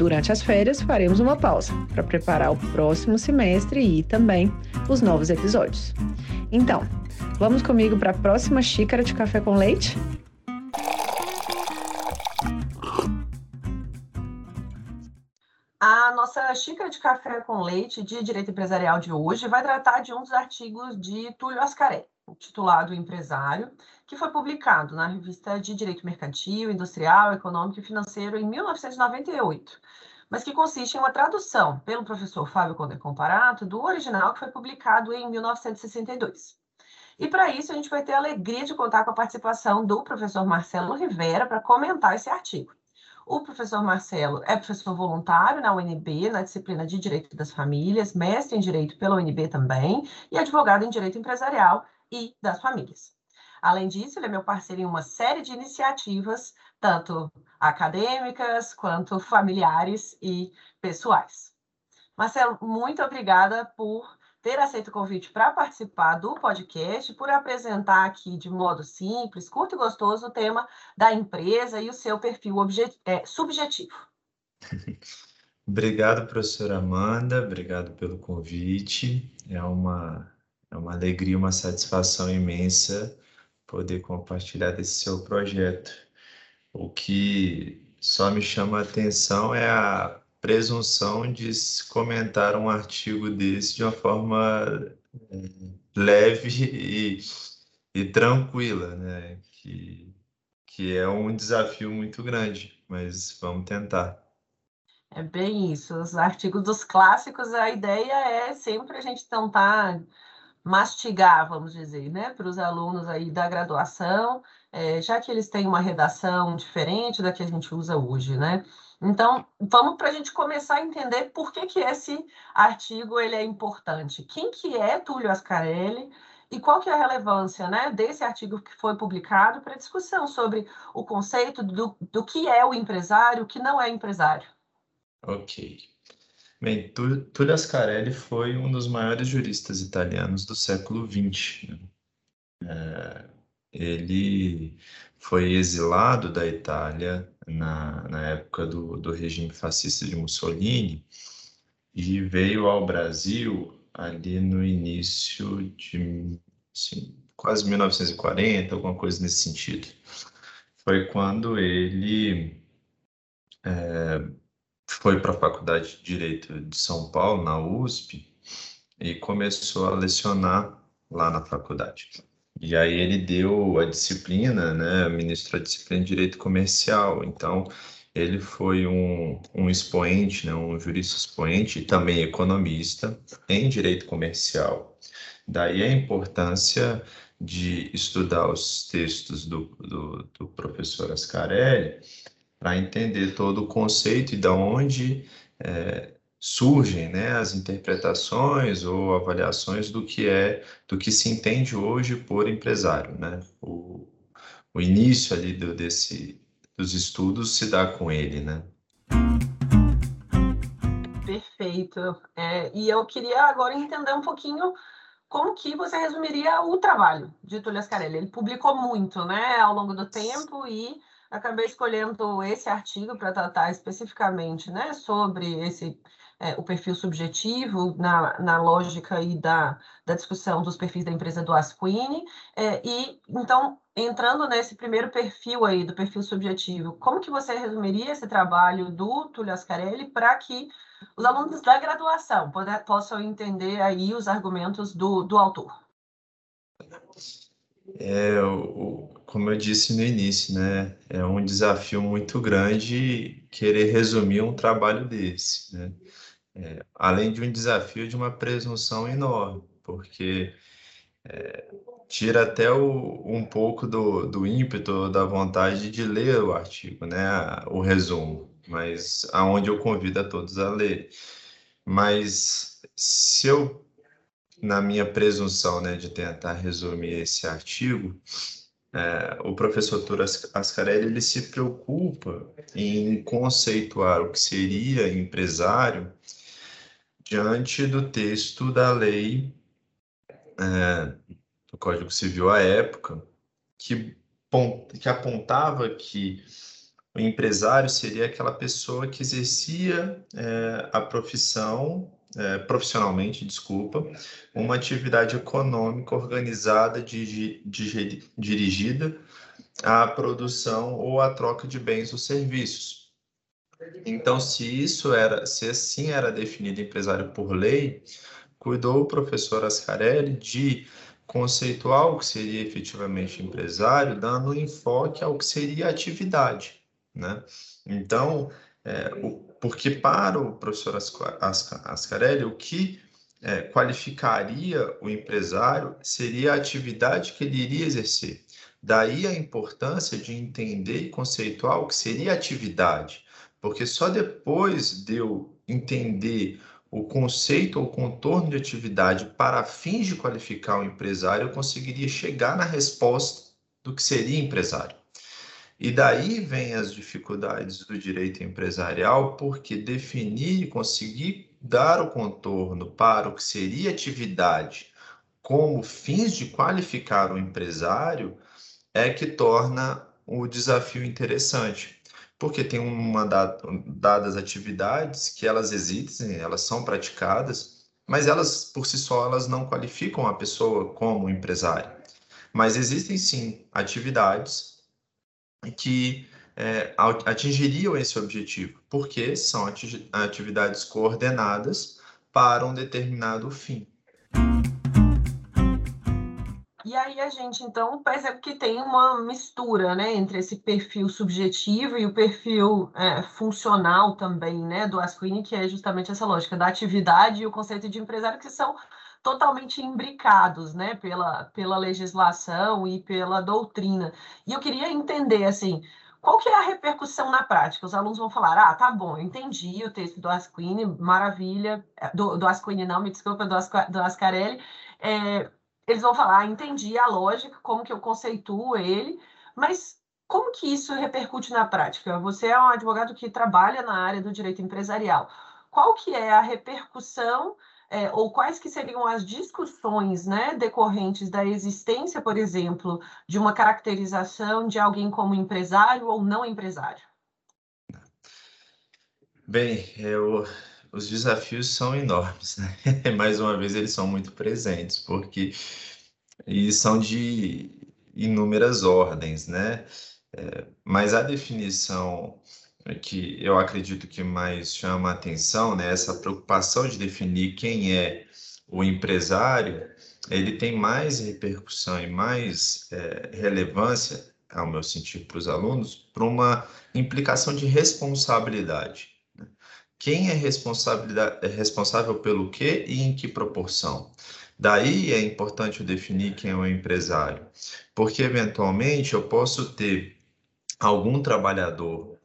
Durante as férias, faremos uma pausa para preparar o próximo semestre e também os novos episódios. Então, vamos comigo para a próxima xícara de café com leite? A nossa xícara de café com leite de direito empresarial de hoje vai tratar de um dos artigos de Túlio Ascaré, titulado Empresário, que foi publicado na revista de Direito Mercantil, Industrial, Econômico e Financeiro em 1998, mas que consiste em uma tradução pelo professor Fábio Conde Comparato do original que foi publicado em 1962. E para isso a gente vai ter a alegria de contar com a participação do professor Marcelo Rivera para comentar esse artigo. O professor Marcelo é professor voluntário na UNB, na disciplina de Direito das Famílias, mestre em Direito pela UNB também, e advogado em Direito Empresarial e das Famílias. Além disso, ele é meu parceiro em uma série de iniciativas, tanto acadêmicas quanto familiares e pessoais. Marcelo, muito obrigada por ter aceito o convite para participar do podcast, por apresentar aqui de modo simples, curto e gostoso o tema da empresa e o seu perfil é, subjetivo. Obrigado, professora Amanda, obrigado pelo convite. É uma, é uma alegria, uma satisfação imensa poder compartilhar desse seu projeto. O que só me chama a atenção é a presunção de comentar um artigo desse de uma forma é, leve e, e tranquila, né? Que, que é um desafio muito grande, mas vamos tentar. É bem isso. Os artigos dos clássicos, a ideia é sempre a gente tentar mastigar, vamos dizer, né, para os alunos aí da graduação, é, já que eles têm uma redação diferente da que a gente usa hoje, né? Então, vamos para a gente começar a entender por que, que esse artigo ele é importante. Quem que é Túlio Ascarelli e qual que é a relevância né, desse artigo que foi publicado para discussão sobre o conceito do, do que é o empresário, o que não é empresário. Ok. Bem, Tullio Ascarelli foi um dos maiores juristas italianos do século XX. É, ele foi exilado da Itália na, na época do, do regime fascista de Mussolini e veio ao Brasil ali no início de assim, quase 1940, alguma coisa nesse sentido. Foi quando ele é, foi para a Faculdade de Direito de São Paulo, na USP, e começou a lecionar lá na faculdade. E aí ele deu a disciplina, né, ministrou a disciplina de Direito Comercial. Então, ele foi um, um expoente, né, um jurista expoente e também economista em Direito Comercial. Daí a importância de estudar os textos do, do, do professor Ascarelli, para entender todo o conceito e da onde é, surgem né, as interpretações ou avaliações do que é, do que se entende hoje por empresário, né? O, o início ali do, desse, dos estudos se dá com ele, né? Perfeito. É, e eu queria agora entender um pouquinho como que você resumiria o trabalho de Túlio Ascarelli. Ele publicou muito, né, ao longo do tempo e acabei escolhendo esse artigo para tratar especificamente né, sobre esse é, o perfil subjetivo na, na lógica aí da, da discussão dos perfis da empresa do Asquini. É, e, então, entrando nesse primeiro perfil aí, do perfil subjetivo, como que você resumiria esse trabalho do Túlio Ascarelli para que os alunos da graduação possam entender aí os argumentos do, do autor? É, o, como eu disse no início, né, é um desafio muito grande querer resumir um trabalho desse, né? É, além de um desafio de uma presunção enorme, porque é, tira até o, um pouco do, do ímpeto, da vontade de ler o artigo, né, o resumo, mas aonde eu convido a todos a ler. Mas se eu, na minha presunção, né, de tentar resumir esse artigo, é, o professor Tur Ascarelli ele se preocupa em conceituar o que seria empresário diante do texto da lei é, do Código Civil à época, que, que apontava que o empresário seria aquela pessoa que exercia é, a profissão, é, profissionalmente, desculpa, uma atividade econômica organizada, de, de, dirigida à produção ou à troca de bens ou serviços então, se isso era, se assim era definido empresário por lei, cuidou o professor Ascarelli de conceituar o que seria efetivamente empresário, dando enfoque ao que seria atividade, né? Então, é, o, porque para o professor Ascarelli, o que é, qualificaria o empresário seria a atividade que ele iria exercer. Daí a importância de entender e conceituar o que seria atividade porque só depois de eu entender o conceito ou contorno de atividade para fins de qualificar o empresário, eu conseguiria chegar na resposta do que seria empresário. E daí vem as dificuldades do direito empresarial, porque definir e conseguir dar o contorno para o que seria atividade como fins de qualificar o empresário é que torna o desafio interessante porque tem uma dadas atividades que elas existem, elas são praticadas, mas elas por si só elas não qualificam a pessoa como empresária. Mas existem sim atividades que é, atingiriam esse objetivo, porque são atividades coordenadas para um determinado fim. E aí a gente, então, percebe que tem uma mistura, né, entre esse perfil subjetivo e o perfil é, funcional também, né, do Asquini, que é justamente essa lógica da atividade e o conceito de empresário, que são totalmente imbricados, né, pela, pela legislação e pela doutrina. E eu queria entender, assim, qual que é a repercussão na prática? Os alunos vão falar, ah, tá bom, eu entendi o texto do Asquini, maravilha, do, do Asquini não, me desculpa, do, do Ascarelli, é, eles vão falar, ah, entendi a lógica, como que eu conceituo ele, mas como que isso repercute na prática? Você é um advogado que trabalha na área do direito empresarial. Qual que é a repercussão é, ou quais que seriam as discussões né, decorrentes da existência, por exemplo, de uma caracterização de alguém como empresário ou não empresário? Bem, eu, os desafios são enormes, né? Mais uma vez, eles são muito presentes, porque e são de inúmeras ordens, né? É, mas a definição que eu acredito que mais chama a atenção, né? Essa preocupação de definir quem é o empresário, ele tem mais repercussão e mais é, relevância, ao meu sentido, para os alunos, para uma implicação de responsabilidade. Quem é, é responsável pelo quê e em que proporção? Daí é importante definir quem é o empresário, porque eventualmente eu posso ter algum trabalhador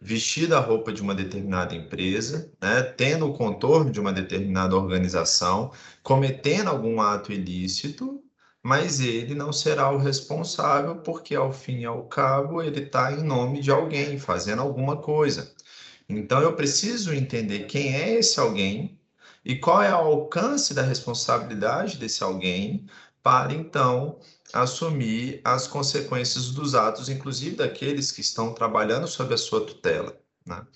vestido a roupa de uma determinada empresa, né, tendo o contorno de uma determinada organização, cometendo algum ato ilícito, mas ele não será o responsável, porque ao fim e ao cabo ele está em nome de alguém, fazendo alguma coisa. Então eu preciso entender quem é esse alguém e qual é o alcance da responsabilidade desse alguém para então assumir as consequências dos atos, inclusive daqueles que estão trabalhando sob a sua tutela. Né?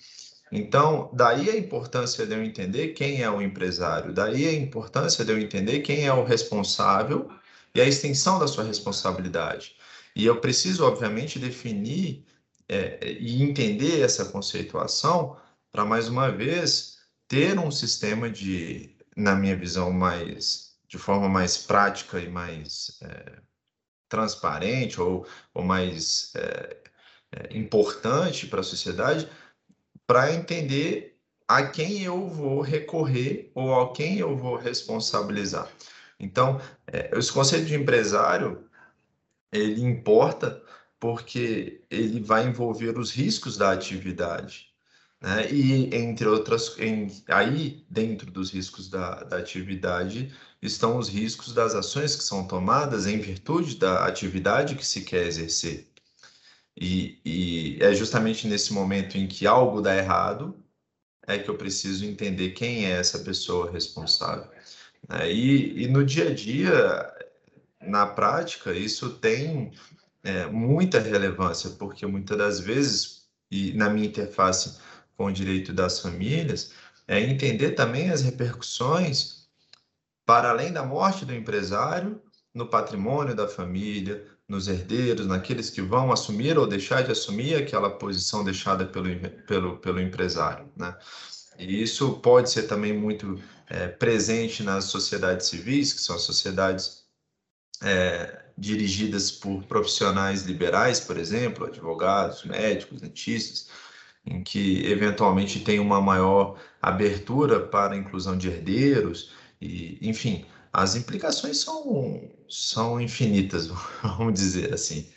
Então, daí a importância de eu entender quem é o empresário, daí a importância de eu entender quem é o responsável e a extensão da sua responsabilidade. E eu preciso, obviamente, definir é, e entender essa conceituação para, mais uma vez, ter um sistema de, na minha visão, mais de forma mais prática e mais é, transparente ou, ou mais é, é importante para a sociedade, para entender a quem eu vou recorrer ou a quem eu vou responsabilizar. Então, é, esse conceito de empresário, ele importa porque ele vai envolver os riscos da atividade. Né? E, entre outras, em, aí, dentro dos riscos da, da atividade, estão os riscos das ações que são tomadas em virtude da atividade que se quer exercer. E, e é justamente nesse momento em que algo dá errado é que eu preciso entender quem é essa pessoa responsável. Né? E, e no dia a dia, na prática, isso tem é, muita relevância, porque muitas das vezes, e na minha interface com o direito das famílias, é entender também as repercussões para além da morte do empresário no patrimônio da família, nos herdeiros, naqueles que vão assumir ou deixar de assumir aquela posição deixada pelo, pelo, pelo empresário. Né? E isso pode ser também muito é, presente nas sociedades civis, que são sociedades é, dirigidas por profissionais liberais, por exemplo, advogados, médicos, dentistas, em que eventualmente tem uma maior abertura para a inclusão de herdeiros, e, enfim, as implicações são, são infinitas, vamos dizer assim.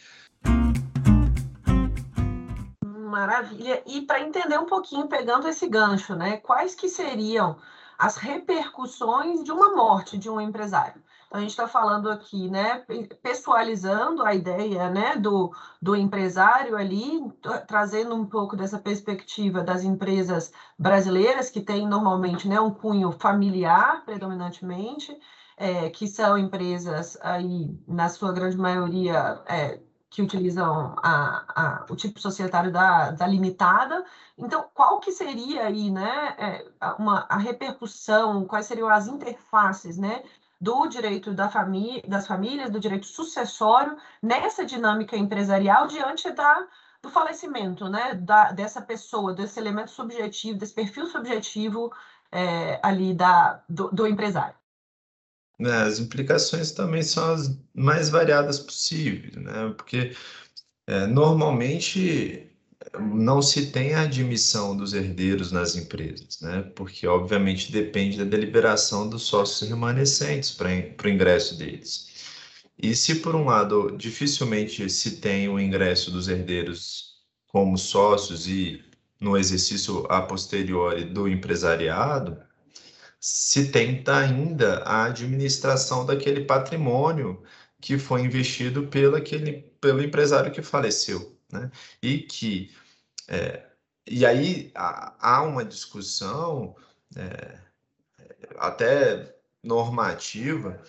Maravilha. E para entender um pouquinho, pegando esse gancho, né, quais que seriam as repercussões de uma morte de um empresário? A gente está falando aqui, né, pessoalizando a ideia, né, do, do empresário ali, trazendo um pouco dessa perspectiva das empresas brasileiras, que têm normalmente, né, um cunho familiar, predominantemente, é, que são empresas aí, na sua grande maioria, é, que utilizam a, a, o tipo societário da, da, limitada. Então, qual que seria aí, né, é, uma, a repercussão, quais seriam as interfaces, né, do direito da família, das famílias, do direito sucessório nessa dinâmica empresarial diante da, do falecimento, né, da, dessa pessoa, desse elemento subjetivo, desse perfil subjetivo é, ali da, do, do empresário. Né, as implicações também são as mais variadas possíveis, né? Porque é, normalmente não se tem a admissão dos herdeiros nas empresas, né? Porque obviamente depende da deliberação dos sócios remanescentes para o ingresso deles. E se por um lado dificilmente se tem o ingresso dos herdeiros como sócios e no exercício a posteriori do empresariado, se tenta ainda a administração daquele patrimônio que foi investido pelo, aquele, pelo empresário que faleceu. Né? E que é, e aí há uma discussão é, até normativa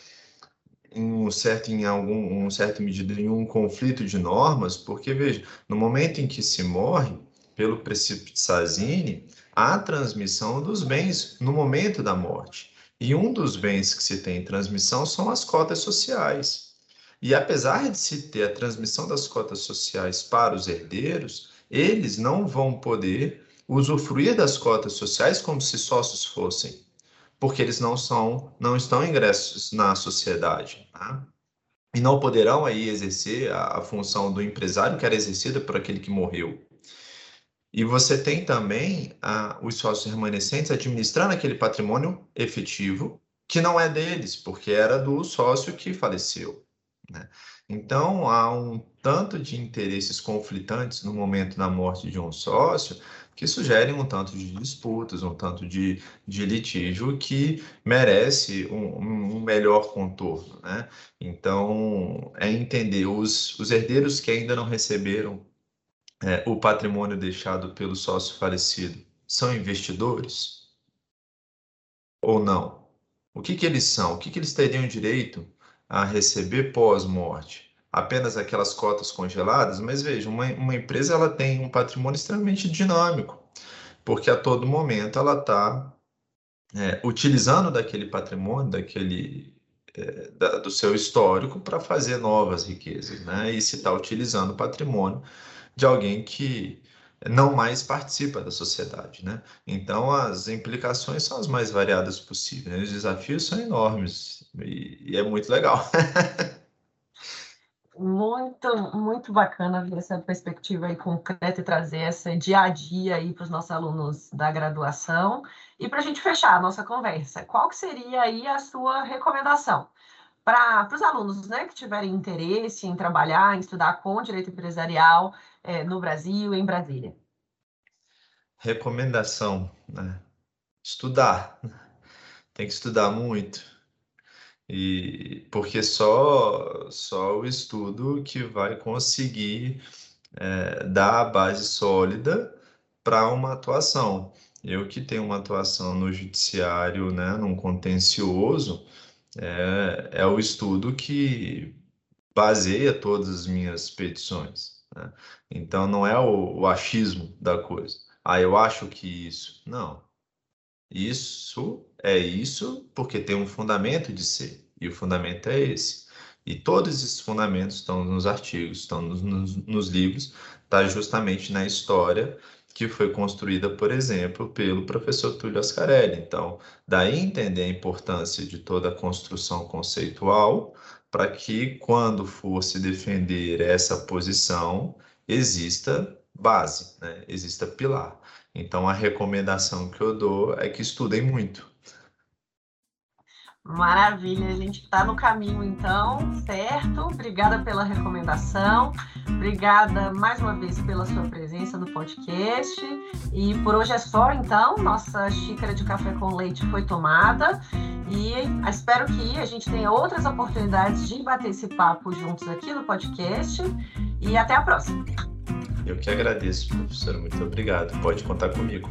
em um certo em algum um certo medida em um conflito de normas porque veja no momento em que se morre pelo princípio de Sazini a transmissão dos bens no momento da morte. E um dos bens que se tem em transmissão são as cotas sociais. E apesar de se ter a transmissão das cotas sociais para os herdeiros, eles não vão poder usufruir das cotas sociais como se sócios fossem, porque eles não são, não estão ingressos na sociedade. Tá? E não poderão aí exercer a, a função do empresário que era exercida por aquele que morreu. E você tem também os sócios remanescentes administrando aquele patrimônio efetivo, que não é deles, porque era do sócio que faleceu. Né? Então, há um tanto de interesses conflitantes no momento da morte de um sócio que sugerem um tanto de disputas, um tanto de, de litígio que merece um, um melhor contorno. Né? Então, é entender os, os herdeiros que ainda não receberam é, o patrimônio deixado pelo sócio falecido são investidores? Ou não? O que, que eles são? O que, que eles teriam direito a receber pós-morte apenas aquelas cotas congeladas, mas veja, uma, uma empresa ela tem um patrimônio extremamente dinâmico, porque a todo momento ela está é, utilizando daquele patrimônio, daquele é, da, do seu histórico para fazer novas riquezas, né? E se está utilizando o patrimônio de alguém que não mais participa da sociedade, né? Então as implicações são as mais variadas possíveis, né? os desafios são enormes e, e é muito legal. muito, muito bacana ver essa perspectiva aí concreta e trazer esse dia a dia aí para os nossos alunos da graduação. E para a gente fechar a nossa conversa, qual que seria aí a sua recomendação para os alunos né, que tiverem interesse em trabalhar, em estudar com direito empresarial é, no Brasil, em Brasília? Recomendação, né? Estudar. Tem que estudar muito. E porque só só o estudo que vai conseguir é, dar a base sólida para uma atuação. Eu que tenho uma atuação no judiciário, né, num contencioso, é, é o estudo que baseia todas as minhas petições. Né? Então, não é o, o achismo da coisa. Ah, eu acho que isso. Não. Isso é isso porque tem um fundamento de ser. E o fundamento é esse. E todos esses fundamentos estão nos artigos, estão nos, nos, nos livros, está justamente na história que foi construída, por exemplo, pelo professor Túlio Ascarelli. Então, daí entender a importância de toda a construção conceitual para que, quando for se defender essa posição, exista base, né? exista pilar. Então, a recomendação que eu dou é que estudem muito. Maravilha, a gente está no caminho então, certo? Obrigada pela recomendação, obrigada mais uma vez pela sua presença no podcast. E por hoje é só, então, nossa xícara de café com leite foi tomada e espero que a gente tenha outras oportunidades de bater esse papo juntos aqui no podcast. E até a próxima. Eu que agradeço, professora, muito obrigado. Pode contar comigo.